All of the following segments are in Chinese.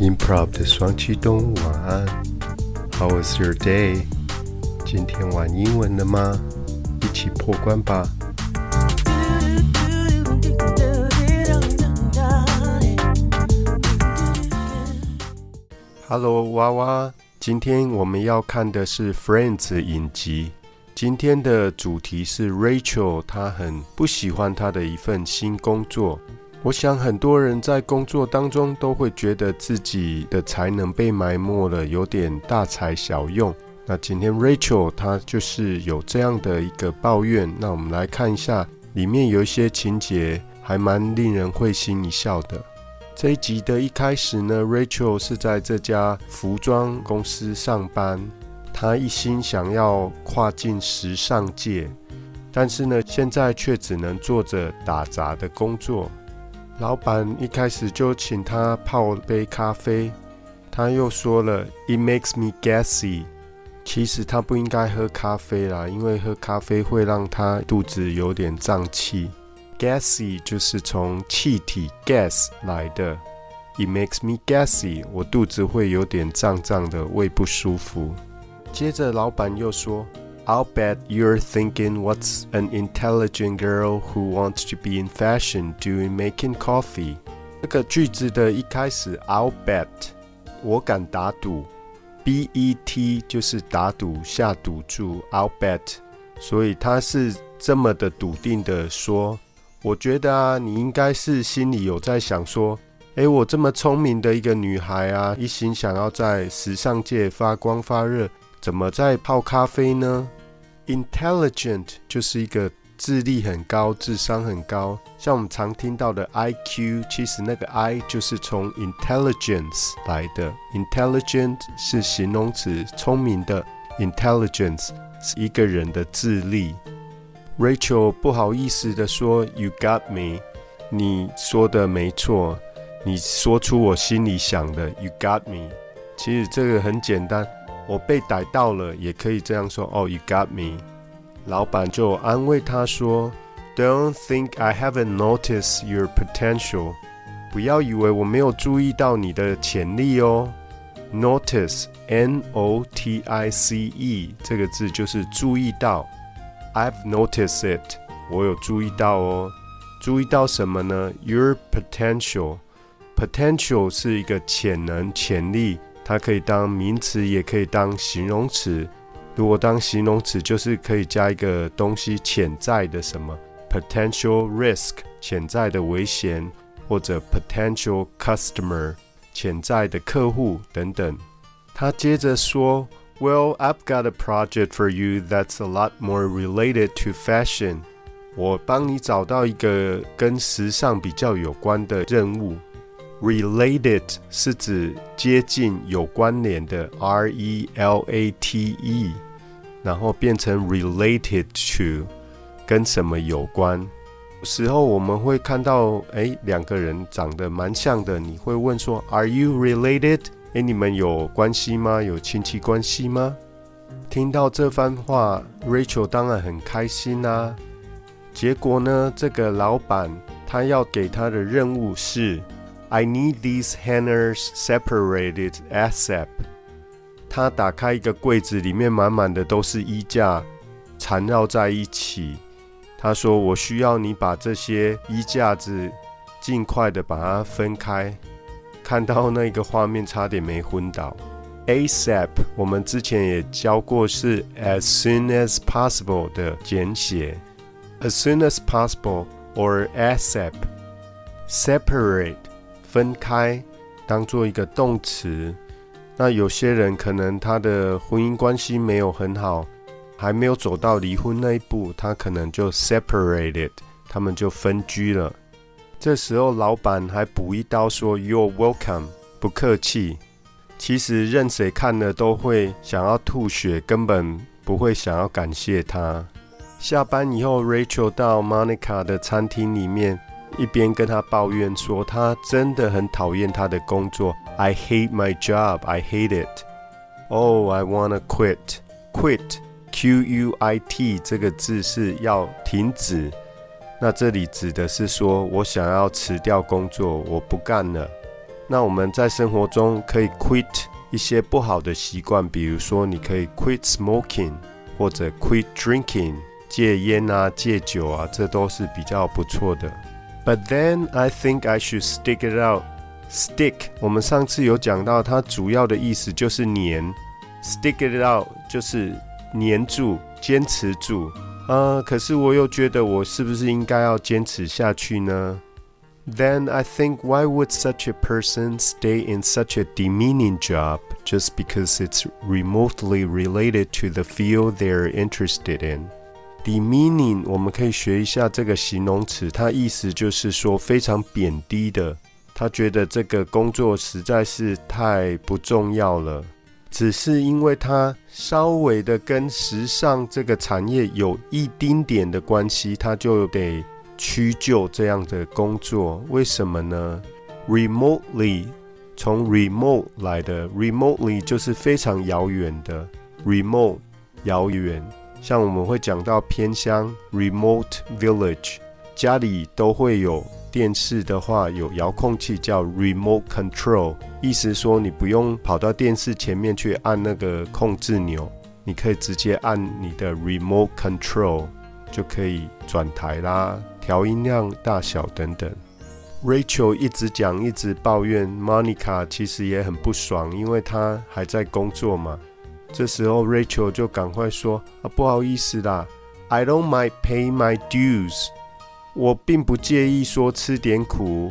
Improv 的双启动，晚安。How was your day？今天玩英文了吗？一起破关吧。Hello，娃娃。今天我们要看的是《Friends》影集。今天的主题是 Rachel，她很不喜欢她的一份新工作。我想很多人在工作当中都会觉得自己的才能被埋没了，有点大材小用。那今天 Rachel 她就是有这样的一个抱怨。那我们来看一下，里面有一些情节还蛮令人会心一笑的。这一集的一开始呢，Rachel 是在这家服装公司上班，她一心想要跨进时尚界，但是呢，现在却只能做着打杂的工作。老板一开始就请他泡杯咖啡，他又说了，It makes me gassy。其实他不应该喝咖啡啦，因为喝咖啡会让他肚子有点胀气。Gassy 就是从气体 gas 来的，It makes me gassy，我肚子会有点胀胀的，胃不舒服。接着老板又说。I'll bet you're thinking what's an intelligent girl who wants to be in fashion doing making coffee。这个句子的一开始，I'll bet，我敢打赌，B E T 就是打赌下赌注，I'll bet，所以他是这么的笃定的说，我觉得啊，你应该是心里有在想说，诶，我这么聪明的一个女孩啊，一心想要在时尚界发光发热，怎么在泡咖啡呢？Intelligent 就是一个智力很高、智商很高，像我们常听到的 IQ，其实那个 I 就是从 intelligence 来的。Intelligent 是形容词，聪明的；intelligence 是一个人的智力。Rachel 不好意思的说：“You got me，你说的没错，你说出我心里想的。You got me。其实这个很简单。”我被逮到了，也可以这样说哦。You got me。老板就安慰他说：“Don't think I haven't noticed your potential。不要以为我没有注意到你的潜力哦。Notice，N-O-T-I-C-E 这个字就是注意到。I've noticed it。我有注意到哦。注意到什么呢？Your potential。Potential 是一个潜能、潜力。它可以当名词，也可以当形容词。如果当形容词，就是可以加一个东西潜在的什么 potential risk 潜在的危险，或者 potential customer 潜在的客户等等。他接着说：“Well, I've got a project for you that's a lot more related to fashion。我帮你找到一个跟时尚比较有关的任务。” Related 是指接近、有关联的，R E L A T E，然后变成 related to，跟什么有关？时候我们会看到，哎，两个人长得蛮像的，你会问说，Are you related？哎，你们有关系吗？有亲戚关系吗？听到这番话，Rachel 当然很开心啦。结果呢，这个老板他要给他的任务是。I need these hangers separated ASAP。他打开一个柜子，里面满满的都是衣架，缠绕在一起。他说：“我需要你把这些衣架子尽快的把它分开。”看到那个画面，差点没昏倒。ASAP 我们之前也教过，是 as soon as possible 的简写，as soon as possible or ASAP。Separate。分开当做一个动词，那有些人可能他的婚姻关系没有很好，还没有走到离婚那一步，他可能就 separated，他们就分居了。这时候老板还补一刀说 You're welcome，不客气。其实任谁看了都会想要吐血，根本不会想要感谢他。下班以后，Rachel 到 Monica 的餐厅里面。一边跟他抱怨说，他真的很讨厌他的工作。I hate my job. I hate it. Oh, I wanna quit. Quit, Q-U-I-T 这个字是要停止。那这里指的是说我想要辞掉工作，我不干了。 那我们在生活中可以 quit 一些不好的习惯，比如说你可以 quit smoking 或者 quit drinking，戒烟啊、戒酒啊，这都是比较不错的。But then I think I should stick it out. Stick，我们上次有讲到，它主要的意思就是黏。Stick it out 就是黏住、坚持住。呃，可是我又觉得我是不是应该要坚持下去呢？Then I think why would such a person stay in such a demeaning job just because it's remotely related to the field they're interested in? Demeaning 我们可以学一下这个形容词，它意思就是说非常贬低的。 他觉得这个工作实在是太不重要了。只是因为他稍微的跟时尚这个产业有一丁点的关系，他就得屈就这样的工作。为什么呢？Remotely 从 remote 来的，remotely 就是非常遥远的，remote 遥远。像我们会讲到偏乡 remote village，家里都会有。电视的话有遥控器叫 remote control，意思说你不用跑到电视前面去按那个控制钮，你可以直接按你的 remote control 就可以转台啦、调音量大小等等。Rachel 一直讲一直抱怨，Monica 其实也很不爽，因为她还在工作嘛。这时候 Rachel 就赶快说：“啊，不好意思啦，I don't mind pay my dues。”我并不介意说吃点苦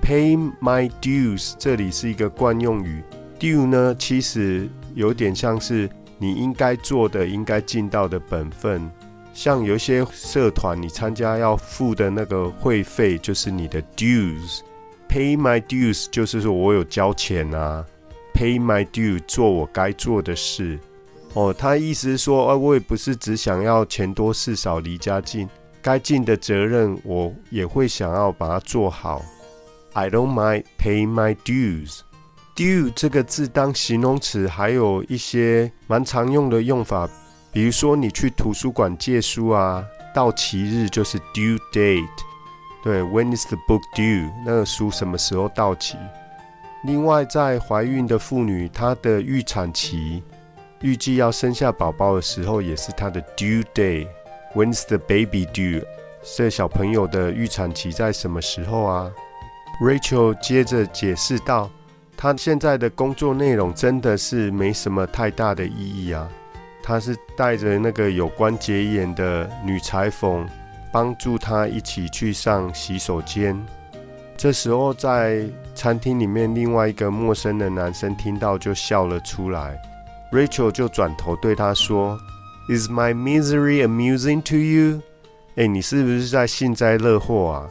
，pay my dues，这里是一个惯用语。due 呢，其实有点像是你应该做的、应该尽到的本分。像有些社团，你参加要付的那个会费，就是你的 dues。pay my dues 就是说我有交钱啊，pay my due 做我该做的事。哦，他意思是说，哦，我也不是只想要钱多事少、离家近。该尽的责任，我也会想要把它做好。I don't mind pay my dues. Due 这个字当形容词，还有一些蛮常用的用法，比如说你去图书馆借书啊，到期日就是 due date。对，When is the book due？那个书什么时候到期？另外，在怀孕的妇女，她的预产期，预计要生下宝宝的时候，也是她的 due day。When's the baby due？这小朋友的预产期在什么时候啊？Rachel 接着解释道：“他现在的工作内容真的是没什么太大的意义啊。他是带着那个有关节眼的女裁缝，帮助他一起去上洗手间。这时候，在餐厅里面，另外一个陌生的男生听到就笑了出来。Rachel 就转头对他说。” Is my misery amusing to you？哎，你是不是在幸灾乐祸啊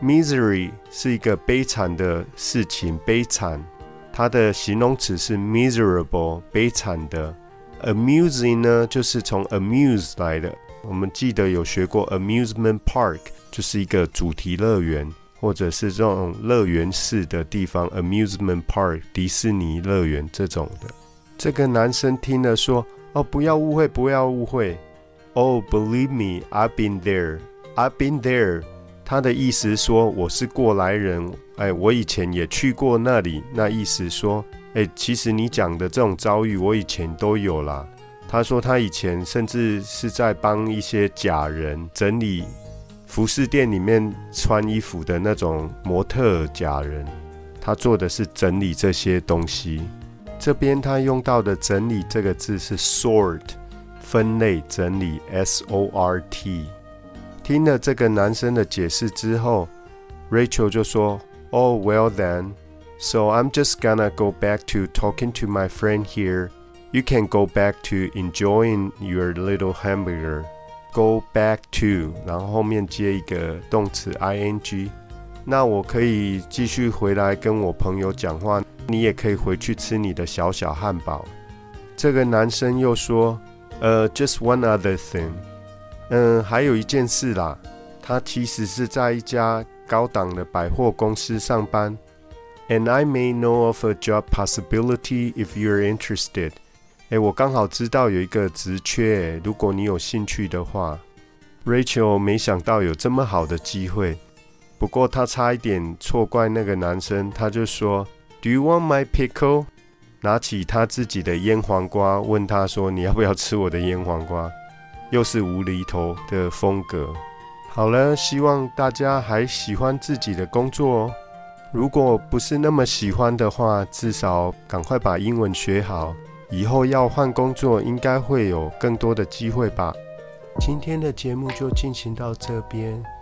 ？Misery 是一个悲惨的事情，悲惨。它的形容词是 miserable，悲惨的。Amusing 呢，就是从 amuse 来的。我们记得有学过 amusement park，就是一个主题乐园，或者是这种乐园式的地方，amusement park，迪士尼乐园这种的。这个男生听了说。哦，不要误会，不要误会。Oh, believe me, I've been there. I've been there. 他的意思说我是过来人。哎，我以前也去过那里。那意思说，哎，其实你讲的这种遭遇，我以前都有啦。他说他以前甚至是在帮一些假人整理服饰店里面穿衣服的那种模特假人，他做的是整理这些东西。这边他用到的“整理”这个字是 “sort”，分类整理 （s o r t）。听了这个男生的解释之后，Rachel 就说：“Oh well then, so I'm just gonna go back to talking to my friend here. You can go back to enjoying your little hamburger. Go back to，然后后面接一个动词 ing。那我可以继续回来跟我朋友讲话。”你也可以回去吃你的小小汉堡。这个男生又说：“呃，just one other thing，嗯，还有一件事啦。他其实是在一家高档的百货公司上班。And I may know of a job possibility if you're interested。哎，我刚好知道有一个职缺，如果你有兴趣的话。Rachel 没想到有这么好的机会，不过他差一点错怪那个男生，他就说。Do you want my pickle？拿起他自己的腌黄瓜，问他说：“你要不要吃我的腌黄瓜？”又是无厘头的风格。好了，希望大家还喜欢自己的工作哦。如果不是那么喜欢的话，至少赶快把英文学好，以后要换工作应该会有更多的机会吧。今天的节目就进行到这边，